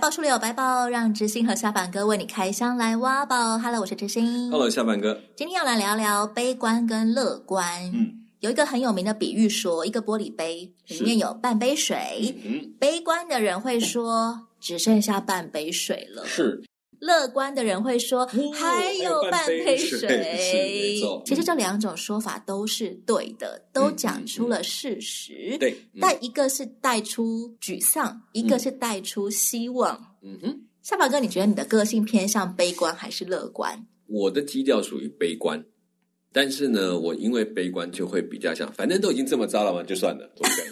百宝书里有白宝，让知心和下板哥为你开箱来挖宝。Hello，我是知心。Hello，下板哥。今天要来聊聊悲观跟乐观。嗯，有一个很有名的比喻说，一个玻璃杯里面有半杯水，嗯，悲观的人会说只剩下半杯水了。是。乐观的人会说：“还有半杯水。”其实这两种说法都是对的，都讲出了事实。对，但一个是带出沮丧，一个是带出希望。嗯哼，下巴哥，你觉得你的个性偏向悲观还是乐观？我的基调属于悲观。但是呢，我因为悲观就会比较想，反正都已经这么糟了嘛，就算了，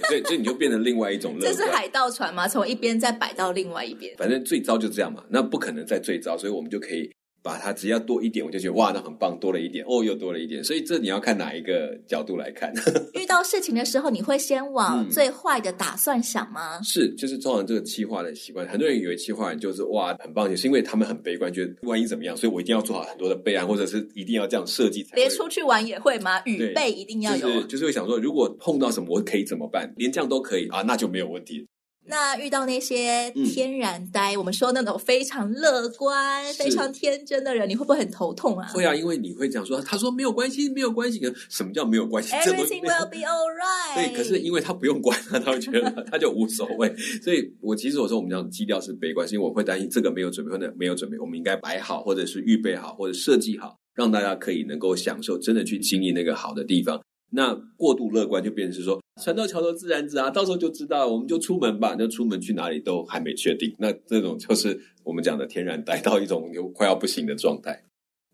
所以 所以你就变成另外一种乐观。这是海盗船吗？从一边再摆到另外一边。反正最糟就这样嘛，那不可能再最糟，所以我们就可以。把它只要多一点，我就觉得哇，那很棒，多了一点哦，又多了一点。所以这你要看哪一个角度来看。遇到事情的时候，你会先往最坏的打算想吗？嗯、是，就是通常这个企划的习惯。很多人以为企划就是哇很棒，也是因为他们很悲观，觉得万一怎么样，所以我一定要做好很多的备案，或者是一定要这样设计才。连出去玩也会吗？预备一定要有。就是就是会想说，如果碰到什么，我可以怎么办？连这样都可以啊，那就没有问题。那遇到那些天然呆，嗯、我们说那种非常乐观、非常天真的人，你会不会很头痛啊？会啊，因为你会讲说，他说没有关系，没有关系。什么叫没有关系？Everything will be alright。对，可是因为他不用管，他会觉得他就无所谓。所以我其实我说我们讲基调是悲观，是因为我会担心这个没有准备，或者没有准备，我们应该摆好，或者是预备好，或者设计好，让大家可以能够享受，真的去经历那个好的地方。那过度乐观就变成是说，船到桥头自然直啊，到时候就知道，我们就出门吧。那出门去哪里都还没确定，那这种就是我们讲的天然呆到一种有快要不行的状态。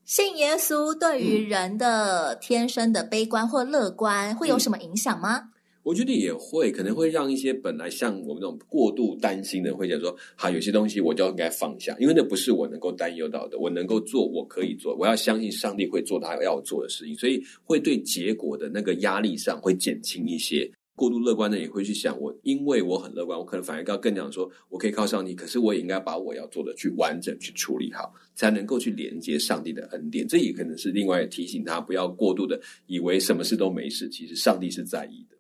信耶稣对于人的天生的悲观或乐观会有什么影响吗？嗯我觉得也会，可能会让一些本来像我们这种过度担心的会讲说：好，有些东西我就应该放下，因为那不是我能够担忧到的。我能够做，我可以做，我要相信上帝会做他要做的事情，所以会对结果的那个压力上会减轻一些。过度乐观的也会去想：我因为我很乐观，我可能反而要更讲说，我可以靠上帝，可是我也应该把我要做的去完整去处理好，才能够去连接上帝的恩典。这也可能是另外提醒他不要过度的以为什么事都没事，其实上帝是在意的。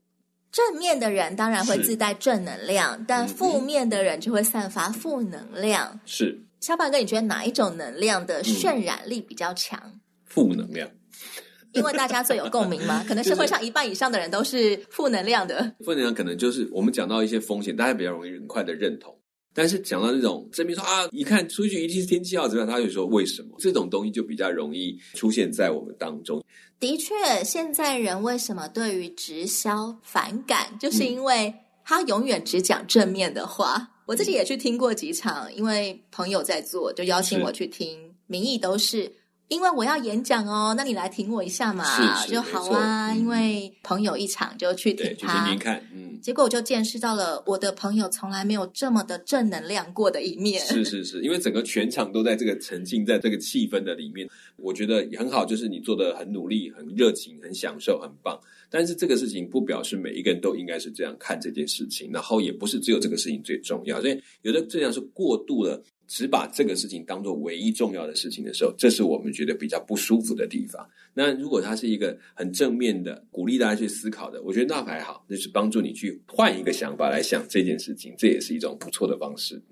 正面的人当然会自带正能量，但负面的人就会散发负能量。是，小板哥，你觉得哪一种能量的渲染力比较强？负能量，因为大家最有共鸣吗？可能社会上一半以上的人都是负能量的。负能量可能就是我们讲到一些风险，大家比较容易很快的认同。但是讲到那种证明说啊，一看出去一定是天气好怎么样，他就说为什么？这种东西就比较容易出现在我们当中。的确，现在人为什么对于直销反感，就是因为他永远只讲正面的话。嗯、我自己也去听过几场，因为朋友在做，就邀请我去听，是名义都是。因为我要演讲哦，那你来挺我一下嘛，是是就好啊。嗯、因为朋友一场就去挺他，听听看，嗯。结果我就见识到了我的朋友从来没有这么的正能量过的一面。是是是，因为整个全场都在这个沉浸在这个气氛的里面，我觉得也很好，就是你做的很努力、很热情、很享受、很棒。但是这个事情不表示每一个人都应该是这样看这件事情，然后也不是只有这个事情最重要，所以有的这样是过度了。只把这个事情当做唯一重要的事情的时候，这是我们觉得比较不舒服的地方。那如果它是一个很正面的，鼓励大家去思考的，我觉得那还好，那是帮助你去换一个想法来想这件事情，这也是一种不错的方式。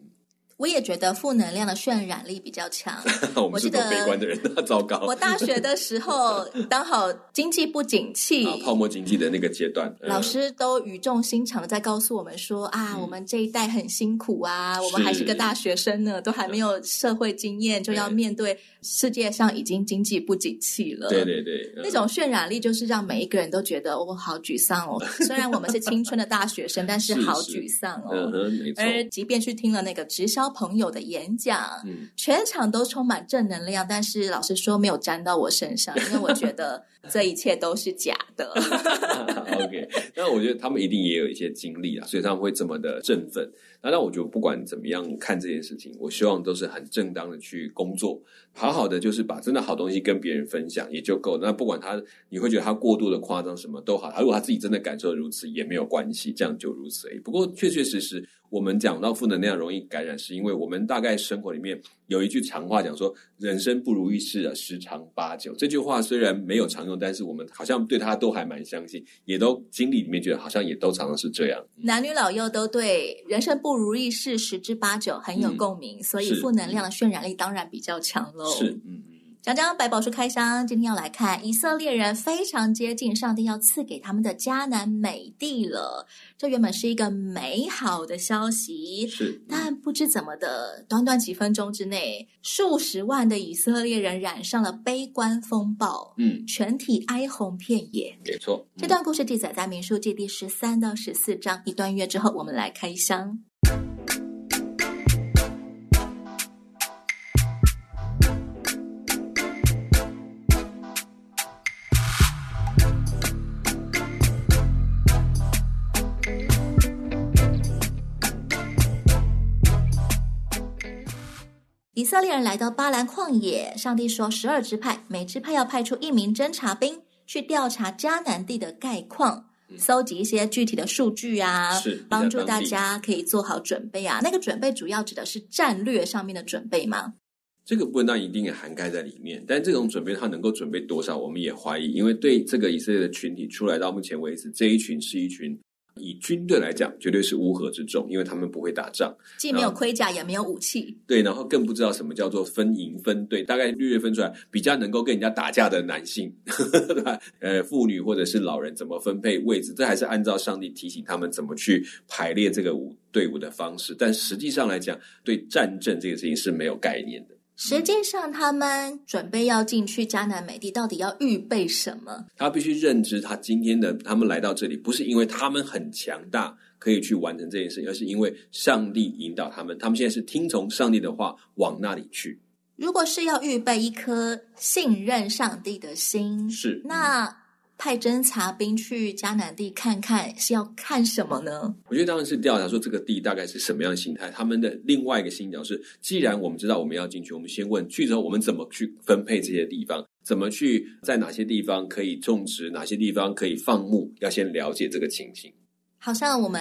我也觉得负能量的渲染力比较强。我记得悲观的人，那糟糕。我大学的时候 刚好经济不景气，泡沫经济的那个阶段，老师都语重心长的在告诉我们说啊，我们这一代很辛苦啊，我们还是个大学生呢，都还没有社会经验，就要面对世界上已经经济不景气了。对对对，那种渲染力就是让每一个人都觉得我好沮丧哦。虽然我们是青春的大学生，但是 好沮丧哦。嗯哼，没错。而即便去听了那个直销。朋友的演讲，嗯，全场都充满正能量，但是老实说没有沾到我身上，因为我觉得 这一切都是假的。OK，那我觉得他们一定也有一些经历啊，所以他们会这么的振奋。那那我就不管怎么样看这件事情，我希望都是很正当的去工作，好好的就是把真的好东西跟别人分享也就够。那不管他你会觉得他过度的夸张什么都好，如果他自己真的感受如此也没有关系，这样就如此而已。不过确确实实。我们讲到负能量容易感染，是因为我们大概生活里面有一句常话讲说：“人生不如意事啊，十常八九。”这句话虽然没有常用，但是我们好像对它都还蛮相信，也都经历里面觉得好像也都常常是这样。男女老幼都对“人生不如意事十之八九”很有共鸣，嗯、所以负能量的渲染力当然比较强喽。是，嗯。讲讲百宝书开箱，今天要来看以色列人非常接近上帝要赐给他们的迦南美地了。这原本是一个美好的消息，是，但不知怎么的，短短几分钟之内，数十万的以色列人染上了悲观风暴，嗯，全体哀鸿遍野。没错，嗯、这段故事记载在民数记第十三到十四章。一段月之后，我们来开箱。色列人来到巴兰旷野，上帝说：“十二支派，每支派要派出一名侦察兵去调查迦南地的概况，搜集一些具体的数据啊，是帮助大家可以做好准备啊。那个准备主要指的是战略上面的准备吗？这个部分当然一定也涵盖在里面，但这种准备它能够准备多少，我们也怀疑，因为对这个以色列的群体出来到目前为止，这一群是一群。”以军队来讲，绝对是乌合之众，因为他们不会打仗，既没有盔甲，也没有武器。对，然后更不知道什么叫做分营分队，大概略略分出来，比较能够跟人家打架的男性，对吧？呃，妇女或者是老人怎么分配位置，这还是按照上帝提醒他们怎么去排列这个伍队伍的方式。但实际上来讲，对战争这个事情是没有概念的。实际上，他们准备要进去迦南美地，到底要预备什么？他必须认知，他今天的他们来到这里，不是因为他们很强大可以去完成这件事，而是因为上帝引导他们。他们现在是听从上帝的话，往那里去。如果是要预备一颗信任上帝的心，是那。派侦察兵去迦南地看看是要看什么呢？我觉得当然是调查说这个地大概是什么样的形态。他们的另外一个心角是，既然我们知道我们要进去，我们先问去之后我们怎么去分配这些地方，怎么去在哪些地方可以种植，哪些地方可以放牧，要先了解这个情形。好像我们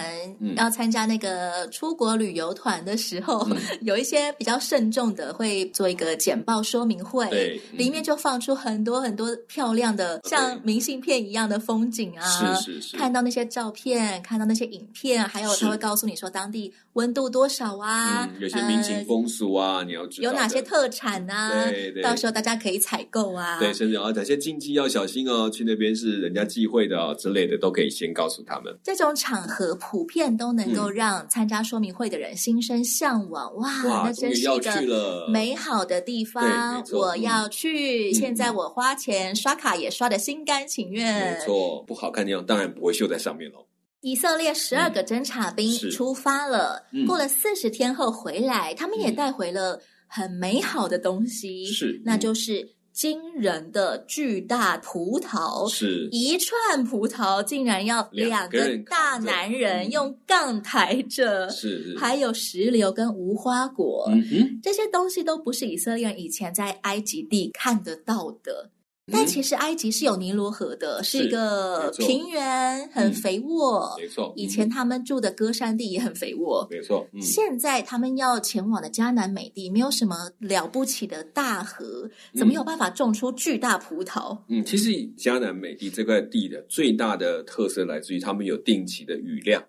要参加那个出国旅游团的时候，嗯、有一些比较慎重的会做一个简报说明会，对，里面就放出很多很多漂亮的像明信片一样的风景啊，是是是，看到那些照片，看到那些影片，还有他会告诉你说当地温度多少啊，嗯、有些民情风俗啊，呃、你要知道有哪些特产啊，对对，到时候大家可以采购啊，对，甚至啊哪些禁忌要小心哦，去那边是人家忌讳的哦之类的，都可以先告诉他们。这种场合普遍都能够让参加说明会的人心生向往，嗯、哇，哇，那真是一个美好的地方，我要去。嗯、现在我花钱刷卡也刷的心甘情愿，没错，不好看的样当然不会秀在上面喽。以色列十二个侦察兵出发了，嗯、过了四十天后回来，他们也带回了很美好的东西，是、嗯，那就是惊人的巨大葡萄，是。一串葡萄竟然要两个大男人用杠抬着，是、嗯，还有石榴跟无花果，嗯，这些东西都不是以色列人以前在埃及地看得到的。但其实埃及是有尼罗河的，是，是一个平原，很肥沃。没错，以前他们住的歌山地也很肥沃。没错，嗯、现在他们要前往的迦南美地，没有什么了不起的大河，怎么有办法种出巨大葡萄？嗯，其实迦南美地这块地的最大的特色来自于他们有定期的雨量，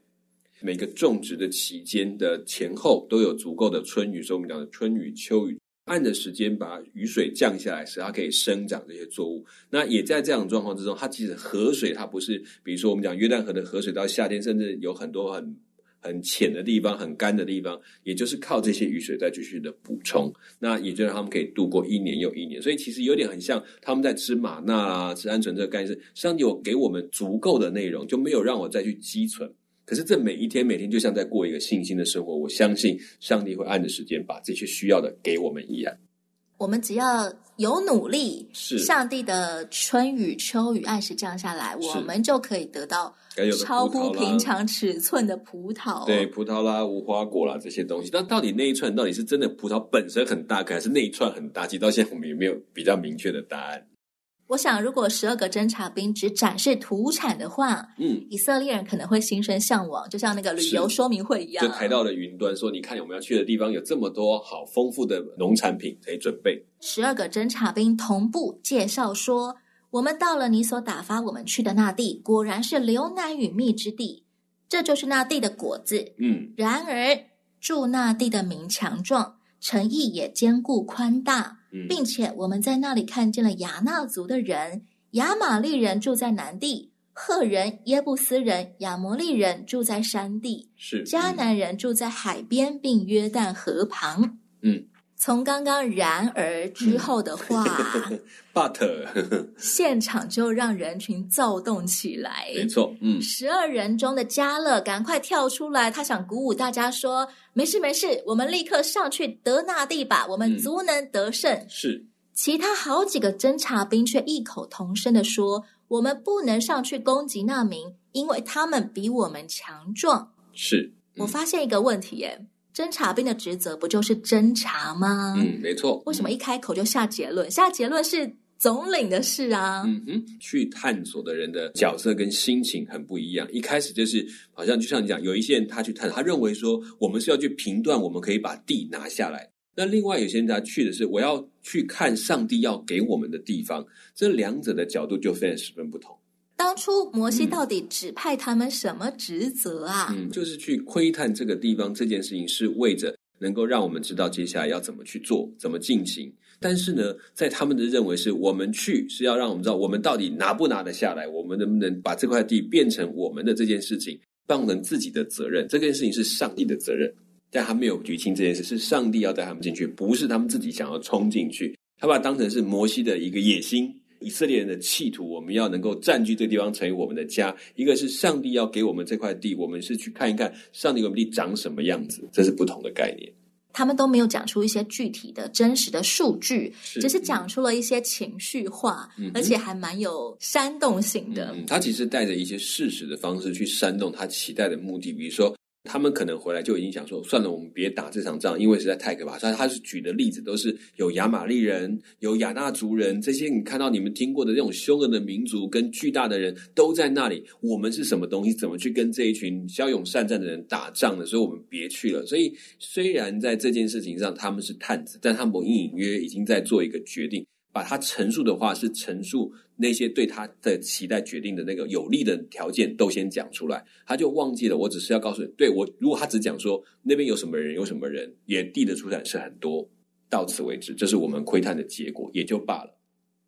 每个种植的期间的前后都有足够的春雨，所以我们讲的春雨、秋雨。按的时间把雨水降下来，使它可以生长这些作物。那也在这样的状况之中，它其实河水它不是，比如说我们讲约旦河的河水，到夏天甚至有很多很很浅的地方、很干的地方，也就是靠这些雨水再继续的补充。那也就让他们可以度过一年又一年。所以其实有点很像他们在吃玛纳啊、吃鹌鹑这个概念是，上帝有给我们足够的内容，就没有让我再去积存。可是这每一天每天就像在过一个信心的生活，我相信上帝会按着时间把这些需要的给我们一样。我们只要有努力，是上帝的春雨秋雨按时降下来，我们就可以得到超乎平常尺寸的葡萄。对，葡萄啦、无花果啦这些东西。但到底那一串到底是真的葡萄本身很大颗，还是那一串很大？其实到现在我们也没有比较明确的答案。我想，如果十二个侦察兵只展示土产的话，嗯，以色列人可能会心生向往，就像那个旅游说明会一样，就抬到了云端，说：“你看，我们要去的地方有这么多好丰富的农产品可以准备。”十二个侦察兵同步介绍说：“我们到了你所打发我们去的那地，果然是流奶与蜜之地，这就是那地的果子。”嗯，然而住那地的民强壮，诚意也坚固宽大。并且我们在那里看见了雅纳族的人，亚玛利人住在南地，赫人、耶布斯人、亚摩利人住在山地，是迦南人住在海边，并约旦河旁。嗯，从刚刚然而之后的话，but 现场就让人群躁动起来。没错，嗯，十二人中的迦勒赶快跳出来，他想鼓舞大家说。没事没事，我们立刻上去得那地吧，我们足能得胜。嗯、是，其他好几个侦察兵却异口同声的说：“我们不能上去攻击那民，因为他们比我们强壮。”是，嗯、我发现一个问题，耶，侦察兵的职责不就是侦查吗？嗯，没错。为什么一开口就下结论？下结论是。总领的事啊，嗯哼，去探索的人的角色跟心情很不一样。一开始就是好像就像你讲，有一些人他去探，他认为说我们是要去评断，我们可以把地拿下来。那另外有些人他去的是我要去看上帝要给我们的地方，这两者的角度就非常十分不同。当初摩西到底指派他们什么职责啊？嗯，就是去窥探这个地方，这件事情是为着能够让我们知道接下来要怎么去做，怎么进行。但是呢，在他们的认为是我们去是要让我们知道我们到底拿不拿得下来，我们能不能把这块地变成我们的这件事情，当成自己的责任。这件事情是上帝的责任，但他没有举清这件事，是上帝要带他们进去，不是他们自己想要冲进去。他把它当成是摩西的一个野心，以色列人的企图，我们要能够占据这个地方成为我们的家。一个是上帝要给我们这块地，我们是去看一看上帝给我们地长什么样子，这是不同的概念。他们都没有讲出一些具体的真实的数据，是只是讲出了一些情绪化，嗯、而且还蛮有煽动性的。嗯、他其实带着一些事实的方式去煽动他期待的目的，比如说。他们可能回来就已经想说，算了，我们别打这场仗，因为实在太可怕。所以他是举的例子都是有亚玛利人、有亚衲族人这些，你看到你们听过的这种凶恶的民族跟巨大的人都在那里。我们是什么东西？怎么去跟这一群骁勇善战的人打仗呢？所以我们别去了。所以虽然在这件事情上他们是探子，但他们隐隐约约已经在做一个决定。把他陈述的话是陈述那些对他的期待决定的那个有利的条件都先讲出来，他就忘记了。我只是要告诉你，对我，如果他只讲说那边有什么人，有什么人，野地的出产是很多，到此为止，这是我们窥探的结果，也就罢了。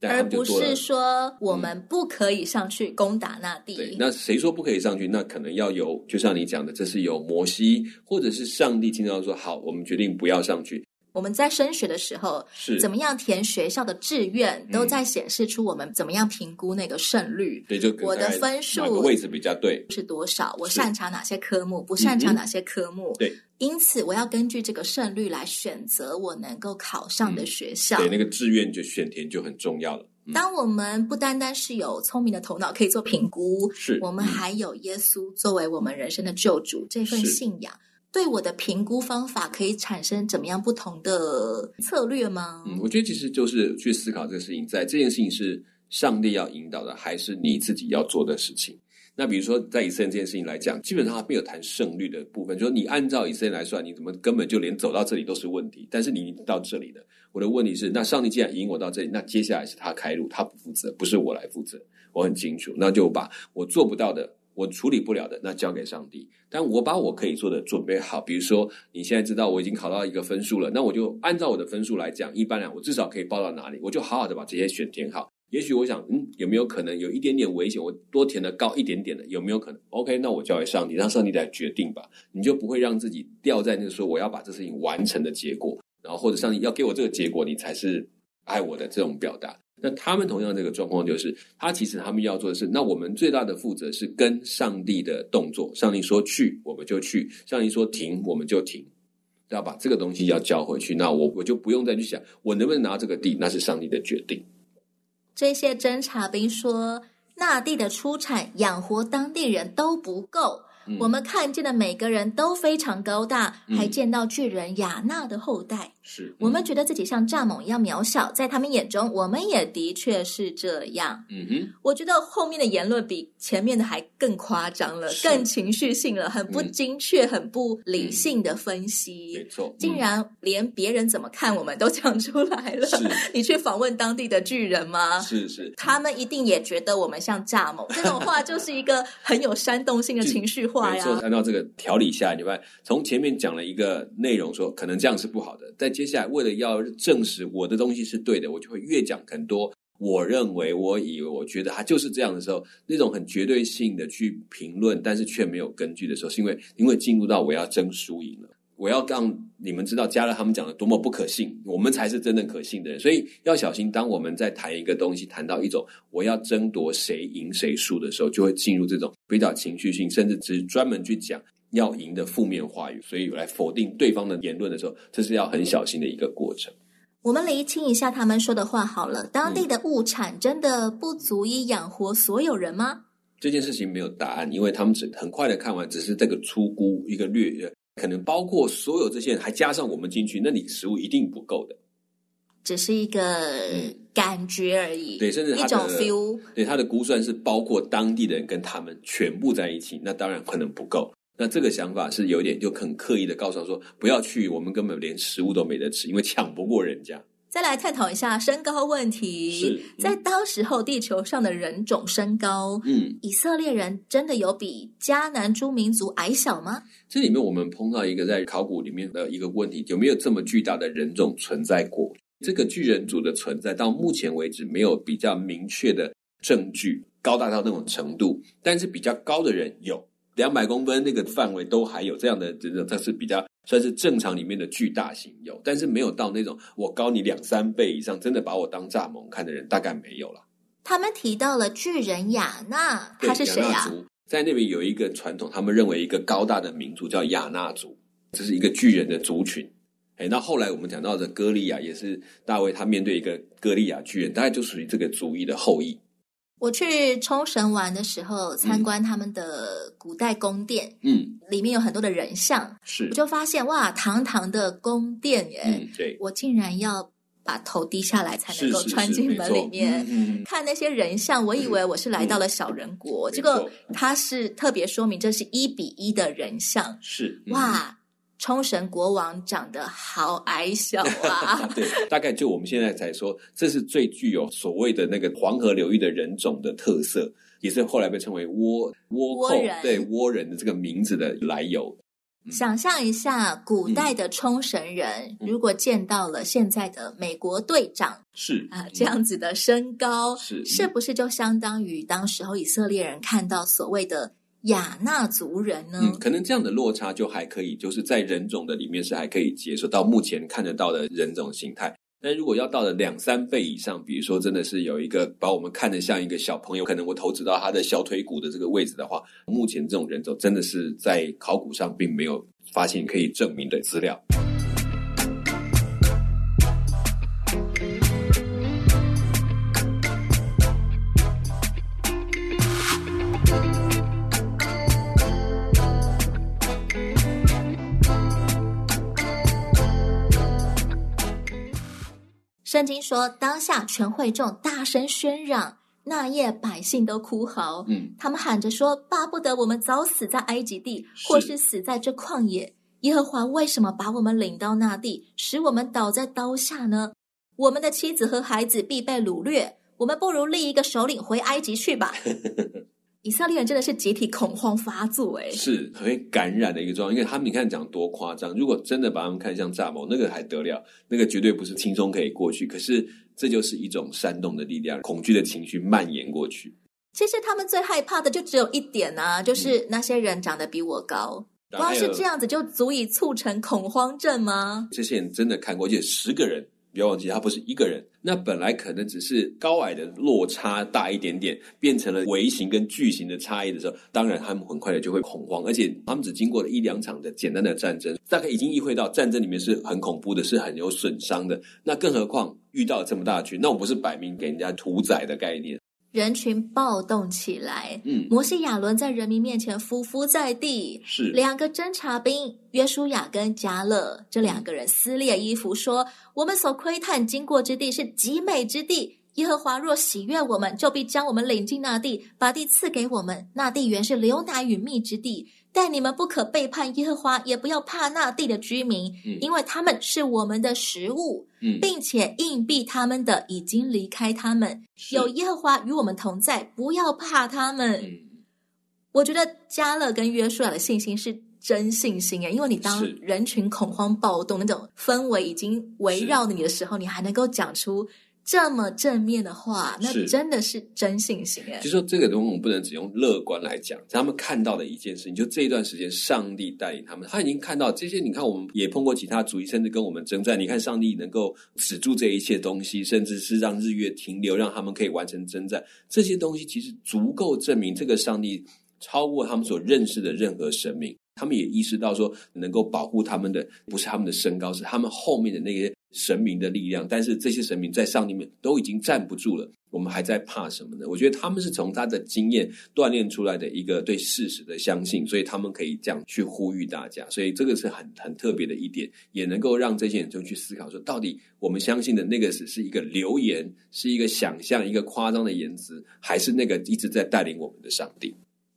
而不是说我们不可以上去攻打那地。嗯、对，那谁说不可以上去？那可能要有，就像你讲的，这是有摩西或者是上帝经常说好，我们决定不要上去。我们在升学的时候，是怎么样填学校的志愿，都在显示出我们怎么样评估那个胜率。对，就我的分数位置比较对是多少？我擅长哪些科目？不擅长哪些科目？对，因此我要根据这个胜率来选择我能够考上的学校。对，那个志愿就选填就很重要了。当我们不单单是有聪明的头脑可以做评估，是我们还有耶稣作为我们人生的救主这份信仰。对我的评估方法可以产生怎么样不同的策略吗？嗯，我觉得其实就是去思考这个事情，在这件事情是上帝要引导的，还是你自己要做的事情？那比如说在以色列这件事情来讲，基本上他没有谈胜率的部分，就是说你按照以色列来算，你怎么根本就连走到这里都是问题？但是你到这里的，我的问题是，那上帝既然引我到这里，那接下来是他开路，他不负责，不是我来负责，我很清楚，那就把我做不到的。我处理不了的，那交给上帝。但我把我可以做的准备好，比如说你现在知道我已经考到一个分数了，那我就按照我的分数来讲，一般来我至少可以报到哪里，我就好好的把这些选填好。也许我想，嗯，有没有可能有一点点危险？我多填的高一点点的，有没有可能？OK，那我交给上帝，让上帝来决定吧。你就不会让自己掉在那个说我要把这事情完成的结果，然后或者上帝要给我这个结果，你才是爱我的这种表达。那他们同样这个状况就是，他其实他们要做的是，那我们最大的负责是跟上帝的动作。上帝说去，我们就去；上帝说停，我们就停。要把这个东西要交回去，那我我就不用再去想我能不能拿这个地，那是上帝的决定。这些侦察兵说，那地的出产养活当地人都不够。嗯、我们看见的每个人都非常高大，嗯、还见到巨人亚纳的后代。是，嗯、我们觉得自己像蚱蜢一样渺小，在他们眼中，我们也的确是这样。嗯哼，我觉得后面的言论比前面的还更夸张了，更情绪性了，很不精确、嗯、很不理性的分析。没错，嗯、竟然连别人怎么看我们都讲出来了。你去访问当地的巨人吗？是是，他们一定也觉得我们像蚱蜢。这种话就是一个很有煽动性的 情绪化呀。按照这个条理下，你看从前面讲了一个内容说，说可能这样是不好的，在接下来为了要证实我的东西是对的，我就会越讲很多。我认为，我以为，我觉得他就是这样的时候，那种很绝对性的去评论，但是却没有根据的时候，是因为因为进入到我要争输赢了，我要让你们知道加勒他们讲的多么不可信，我们才是真正可信的人。所以要小心，当我们在谈一个东西，谈到一种我要争夺谁赢谁输的时候，就会进入这种比较情绪性，甚至只是专门去讲。要赢的负面话语，所以来否定对方的言论的时候，这是要很小心的一个过程。我们厘清一下他们说的话好了。当地的物产真的不足以养活所有人吗？嗯，这件事情没有答案，因为他们只很快的看完，只是这个粗估一个略，可能包括所有这些人，还加上我们进去，那你食物一定不够的。只是一个感觉而已，嗯、对，甚至一种 feel，对他的估算是包括当地的人跟他们全部在一起，那当然可能不够。那这个想法是有点就很刻意的告诉他说，不要去，我们根本连食物都没得吃，因为抢不过人家。再来探讨一下身高问题。在当时候地球上的人种身高，嗯，以色列人真的有比迦南诸民族矮小吗？这里面我们碰到一个在考古里面的一个问题，有没有这么巨大的人种存在过？这个巨人族的存在到目前为止没有比较明确的证据，高大到那种程度，但是比较高的人有。两百公分那个范围都还有这样的，这个它是比较算是正常里面的巨大型有，但是没有到那种我高你两三倍以上，真的把我当蚱蜢看的人大概没有了。他们提到了巨人雅纳，他是谁啊？在那边有一个传统，他们认为一个高大的民族叫雅纳族，这是一个巨人的族群。哎，那后来我们讲到的歌利亚也是大卫他面对一个歌利亚巨人，大概就属于这个族裔的后裔。我去冲绳玩的时候，参观他们的古代宫殿，嗯，里面有很多的人像，是，我就发现哇，堂堂的宫殿耶，嗯，对，我竟然要把头低下来才能够穿进门里面，嗯，看那些人像，我以为我是来到了小人国，结果它是特别说明这是一比一的人像，是，哇。冲绳国王长得好矮小啊！对，大概就我们现在才说，这是最具有所谓的那个黄河流域的人种的特色，也是后来被称为倭倭寇，人对倭人的这个名字的来由。嗯、想象一下，古代的冲绳人、嗯、如果见到了现在的美国队长，是啊，这样子的身高，是是不是就相当于当时候以色列人看到所谓的？亚纳族人呢？嗯，可能这样的落差就还可以，就是在人种的里面是还可以接受到目前看得到的人种形态。但如果要到了两三倍以上，比如说真的是有一个把我们看得像一个小朋友，可能我投掷到他的小腿骨的这个位置的话，目前这种人种真的是在考古上并没有发现可以证明的资料。圣经说，当下全会众大声喧嚷，那夜百姓都哭嚎。嗯，他们喊着说：“巴不得我们早死在埃及地，或是死在这旷野。耶和华为什么把我们领到那地，使我们倒在刀下呢？我们的妻子和孩子必被掳掠，我们不如立一个首领回埃及去吧。” 以色列人真的是集体恐慌发作，哎，是很会感染的一个状况。因为他们你看讲多夸张，如果真的把他们看像蚱蜢，那个还得了，那个绝对不是轻松可以过去。可是这就是一种煽动的力量，恐惧的情绪蔓延过去。其实他们最害怕的就只有一点啊，就是那些人长得比我高，光、嗯、是这样子就足以促成恐慌症吗？这些人真的看过，而且十个人。不要忘记，他不是一个人。那本来可能只是高矮的落差大一点点，变成了微型跟巨型的差异的时候，当然他们很快的就会恐慌，而且他们只经过了一两场的简单的战争，大概已经意会到战争里面是很恐怖的，是很有损伤的。那更何况遇到这么大的群，那我不是摆明给人家屠宰的概念。人群暴动起来，嗯，摩西亚伦在人民面前匍匐在地。是两个侦察兵约书亚跟迦勒这两个人撕裂衣服说：“我们所窥探经过之地是极美之地，耶和华若喜悦我们，就必将我们领进那地，把地赐给我们。那地原是流奶与蜜之地。”但你们不可背叛耶和华，也不要怕那地的居民，嗯、因为他们是我们的食物，嗯、并且硬币他们的已经离开他们。有耶和华与我们同在，不要怕他们。嗯、我觉得加勒跟约书亚的信心是真信心诶，因为你当人群恐慌暴动那种氛围已经围绕着你的时候，你还能够讲出。这么正面的话，那真的是真信心哎。就说这个东西，我们不能只用乐观来讲。他们看到的一件事情，就这一段时间，上帝带领他们，他已经看到这些。你看，我们也碰过其他主义，甚至跟我们征战。你看，上帝能够止住这一切东西，甚至是让日月停留，让他们可以完成征战。这些东西其实足够证明，这个上帝超过他们所认识的任何神明。他们也意识到说，能够保护他们的不是他们的身高，是他们后面的那些。神明的力量，但是这些神明在上帝面都已经站不住了，我们还在怕什么呢？我觉得他们是从他的经验锻炼出来的一个对事实的相信，所以他们可以这样去呼吁大家，所以这个是很很特别的一点，也能够让这些人就去思考说，到底我们相信的那个只是一个流言，是一个想象，一个夸张的言辞，还是那个一直在带领我们的上帝？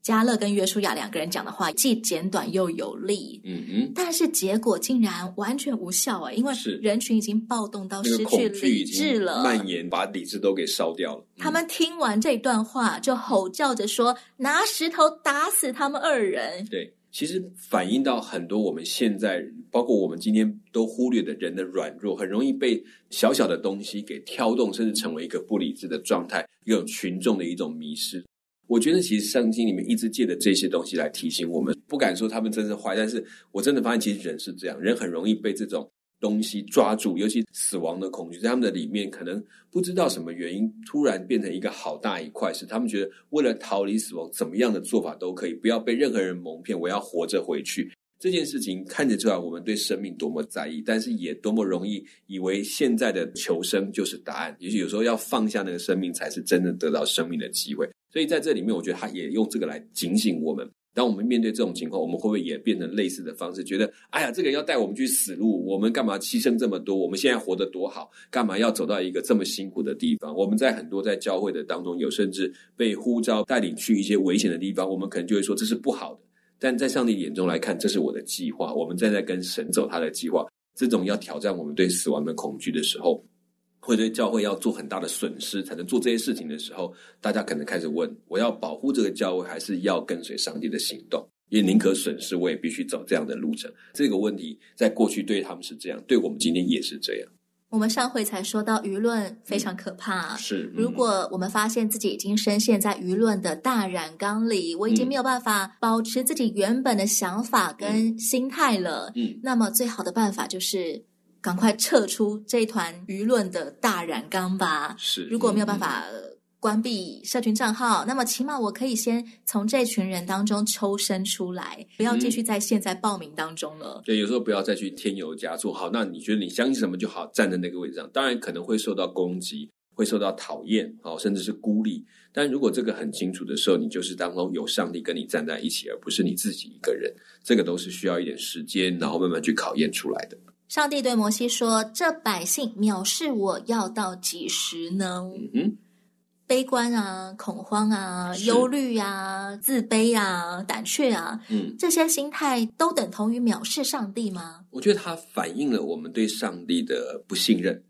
迦勒跟约书亚两个人讲的话既简短又有力，嗯哼，但是结果竟然完全无效啊！因为人群已经暴动到失去理智了，蔓延把理智都给烧掉了。他们听完这段话，就吼叫着说：“拿石头打死他们二人。”对，其实反映到很多我们现在，包括我们今天都忽略的人的软弱，很容易被小小的东西给挑动，甚至成为一个不理智的状态，一种群众的一种迷失。我觉得其实圣经里面一直借着这些东西来提醒我们，不敢说他们真是坏，但是我真的发现其实人是这样，人很容易被这种东西抓住，尤其死亡的恐惧，在他们的里面可能不知道什么原因，突然变成一个好大一块，是他们觉得为了逃离死亡，怎么样的做法都可以，不要被任何人蒙骗，我要活着回去。这件事情看得出来，我们对生命多么在意，但是也多么容易以为现在的求生就是答案，也许有时候要放下那个生命，才是真正得到生命的机会。所以在这里面，我觉得他也用这个来警醒我们。当我们面对这种情况，我们会不会也变成类似的方式？觉得，哎呀，这个人要带我们去死路，我们干嘛牺牲这么多？我们现在活得多好，干嘛要走到一个这么辛苦的地方？我们在很多在教会的当中，有甚至被呼召带领去一些危险的地方，我们可能就会说这是不好的。但在上帝眼中来看，这是我的计划。我们正在跟神走他的计划。这种要挑战我们对死亡的恐惧的时候。会对教会要做很大的损失，才能做这些事情的时候，大家可能开始问：我要保护这个教会，还是要跟随上帝的行动？也宁可损失，我也必须走这样的路程。这个问题在过去对他们是这样，对我们今天也是这样。我们上回才说到舆论非常可怕，嗯、是。如果我们发现自己已经深陷在舆论的大染缸里，我已经没有办法保持自己原本的想法跟心态了，嗯，嗯，那么最好的办法就是。赶快撤出这一团舆论的大染缸吧！是，如果没有办法关闭社群账号，嗯、那么起码我可以先从这群人当中抽身出来，不要继续在现在报名当中了。对，有时候不要再去添油加醋。好，那你觉得你相信什么就好，站在那个位置上。当然可能会受到攻击，会受到讨厌，好，甚至是孤立。但如果这个很清楚的时候，你就是当中有上帝跟你站在一起，而不是你自己一个人。这个都是需要一点时间，然后慢慢去考验出来的。上帝对摩西说：“这百姓藐视我要到几时呢？嗯，悲观啊，恐慌啊，是忧虑啊，自卑啊，胆怯啊，嗯，这些心态都等同于藐视上帝吗？我觉得它反映了我们对上帝的不信任。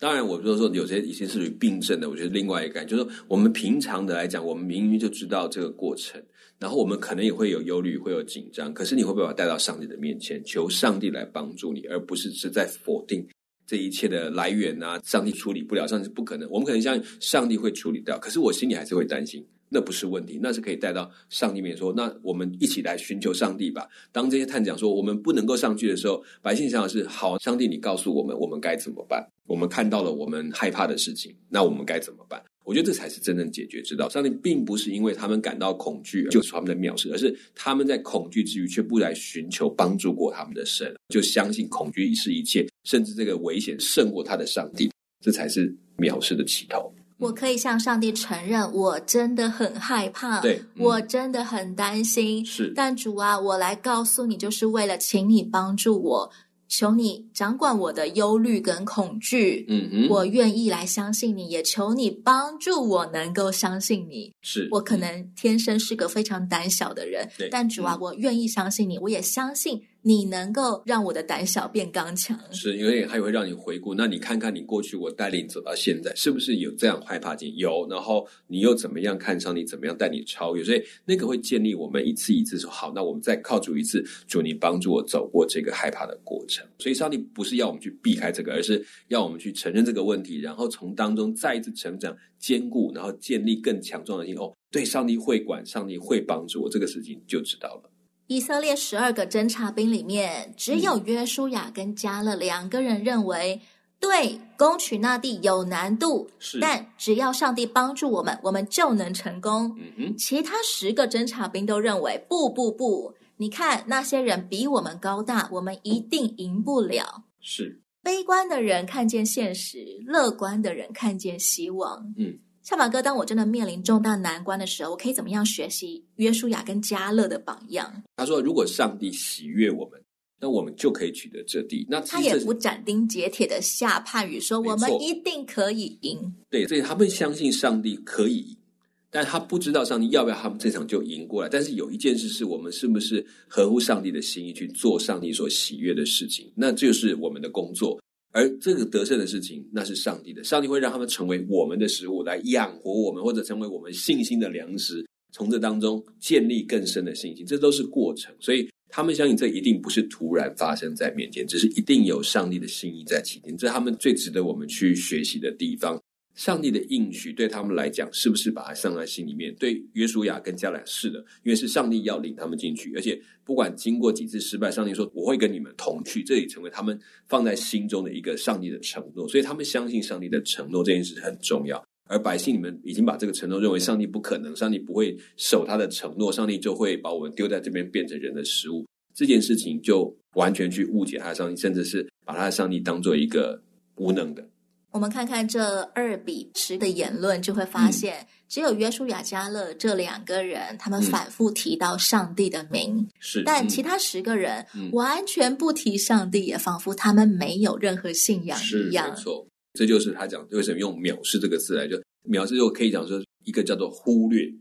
当然，我就是说有些已经是属于病症的，我觉得另外一个感觉就是，我们平常的来讲，我们明明就知道这个过程。”然后我们可能也会有忧虑，会有紧张。可是你会不会把它带到上帝的面前，求上帝来帮助你，而不是是在否定这一切的来源啊？上帝处理不了，上帝是不可能。我们可能相信上帝会处理掉，可是我心里还是会担心，那不是问题，那是可以带到上帝面说，那我们一起来寻求上帝吧。当这些探长说我们不能够上去的时候，百姓想的是：好，上帝，你告诉我们，我们该怎么办？我们看到了我们害怕的事情，那我们该怎么办？我觉得这才是真正解决之道。上帝并不是因为他们感到恐惧，就是他们的藐视，而是他们在恐惧之余却不来寻求帮助过他们的神，就相信恐惧是一切，甚至这个危险胜过他的上帝，这才是藐视的起头。我可以向上帝承认，我真的很害怕，对，嗯、我真的很担心。是，但主啊，我来告诉你，就是为了请你帮助我，求你掌管我的忧虑跟恐惧。嗯哼，我愿意来相信你，也求你帮助我能够相信你。是，我可能天生是个非常胆小的人，对，但主啊，我愿意相信你，我也相信。你能够让我的胆小变刚强，是因为还会让你回顾。那你看看你过去我带领走到现在，是不是有这样害怕经？有，然后你又怎么样看上你？怎么样带你超越？所以那个会建立我们一次一次说好，那我们再靠主一次，主你帮助我走过这个害怕的过程。所以上帝不是要我们去避开这个，而是要我们去承认这个问题，然后从当中再一次成长、坚固，然后建立更强壮的心。哦，对，上帝会管，上帝会帮助我，这个事情就知道了。以色列十二个侦察兵里面，只有约书亚跟加勒两个人认为，对，攻取那地有难度，是，但只要上帝帮助我们，我们就能成功。其他十个侦察兵都认为，不不不，你看那些人比我们高大，我们一定赢不了。是，悲观的人看见现实，乐观的人看见希望。嗯。小马哥，当我真的面临重大难关的时候，我可以怎么样学习约书亚跟加勒的榜样？他说：“如果上帝喜悦我们，那我们就可以取得这地。”那他也不斩钉截铁的下判语说：“我们一定可以赢。”对，所以他们相信上帝可以赢，但他不知道上帝要不要他们这场就赢过来。但是有一件事是我们是不是合乎上帝的心意去做上帝所喜悦的事情？那就是我们的工作。而这个得胜的事情，那是上帝的。上帝会让他们成为我们的食物，来养活我们，或者成为我们信心的粮食。从这当中建立更深的信心，这都是过程。所以他们相信，这一定不是突然发生在面前，只是一定有上帝的心意在其间。这是他们最值得我们去学习的地方。上帝的应许对他们来讲，是不是把它放在心里面？对约书亚跟迦勒是的，因为是上帝要领他们进去，而且不管经过几次失败，上帝说我会跟你们同去，这也成为他们放在心中的一个上帝的承诺，所以他们相信上帝的承诺这件事很重要。而百姓你们已经把这个承诺认为上帝不可能，上帝不会守他的承诺，上帝就会把我们丢在这边变成人的食物，这件事情就完全去误解他的上帝，甚至是把他的上帝当做一个无能的。我们看看这二比十的言论，就会发现，嗯、只有约书亚、加勒这两个人，他们反复提到上帝的名，是、嗯，但其他十个人完全不提上帝，也仿佛他们没有任何信仰一样。没错，这就是他讲为什么用藐视这个字来，就藐视就可以讲说一个叫做忽略，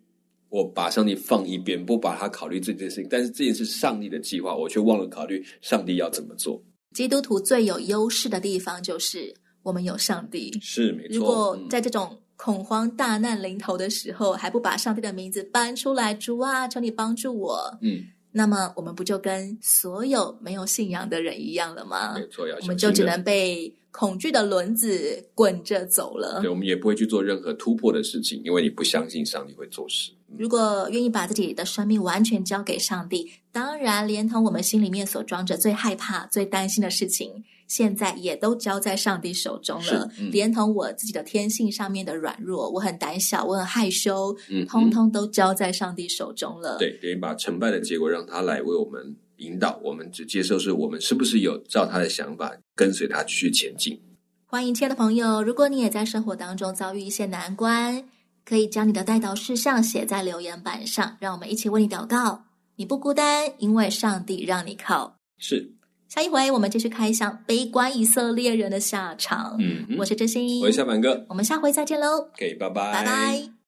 我把上帝放一边，不把他考虑这件事情，但是这件事上帝的计划，我却忘了考虑上帝要怎么做。基督徒最有优势的地方就是。我们有上帝，是没错。如果在这种恐慌大难临头的时候，嗯、还不把上帝的名字搬出来，主啊，求你帮助我。嗯，那么我们不就跟所有没有信仰的人一样了吗？没错，要我们就只能被恐惧的轮子滚着走了。对，我们也不会去做任何突破的事情，因为你不相信上帝会做事。嗯、如果愿意把自己的生命完全交给上帝，当然连同我们心里面所装着最害怕、最担心的事情。现在也都交在上帝手中了，嗯、连同我自己的天性上面的软弱，我很胆小，我很害羞，嗯，通通都交在上帝手中了。对，等于把成败的结果让他来为我们引导，我们只接受是我们是不是有照他的想法跟随他继续前进。欢迎亲爱的朋友，如果你也在生活当中遭遇一些难关，可以将你的代祷事项写在留言板上，让我们一起为你祷告。你不孤单，因为上帝让你靠。是。下一回我们继续开箱悲观以色列人的下场。嗯，我是真心，我是小满哥，我们下回再见喽。OK，拜拜，拜拜。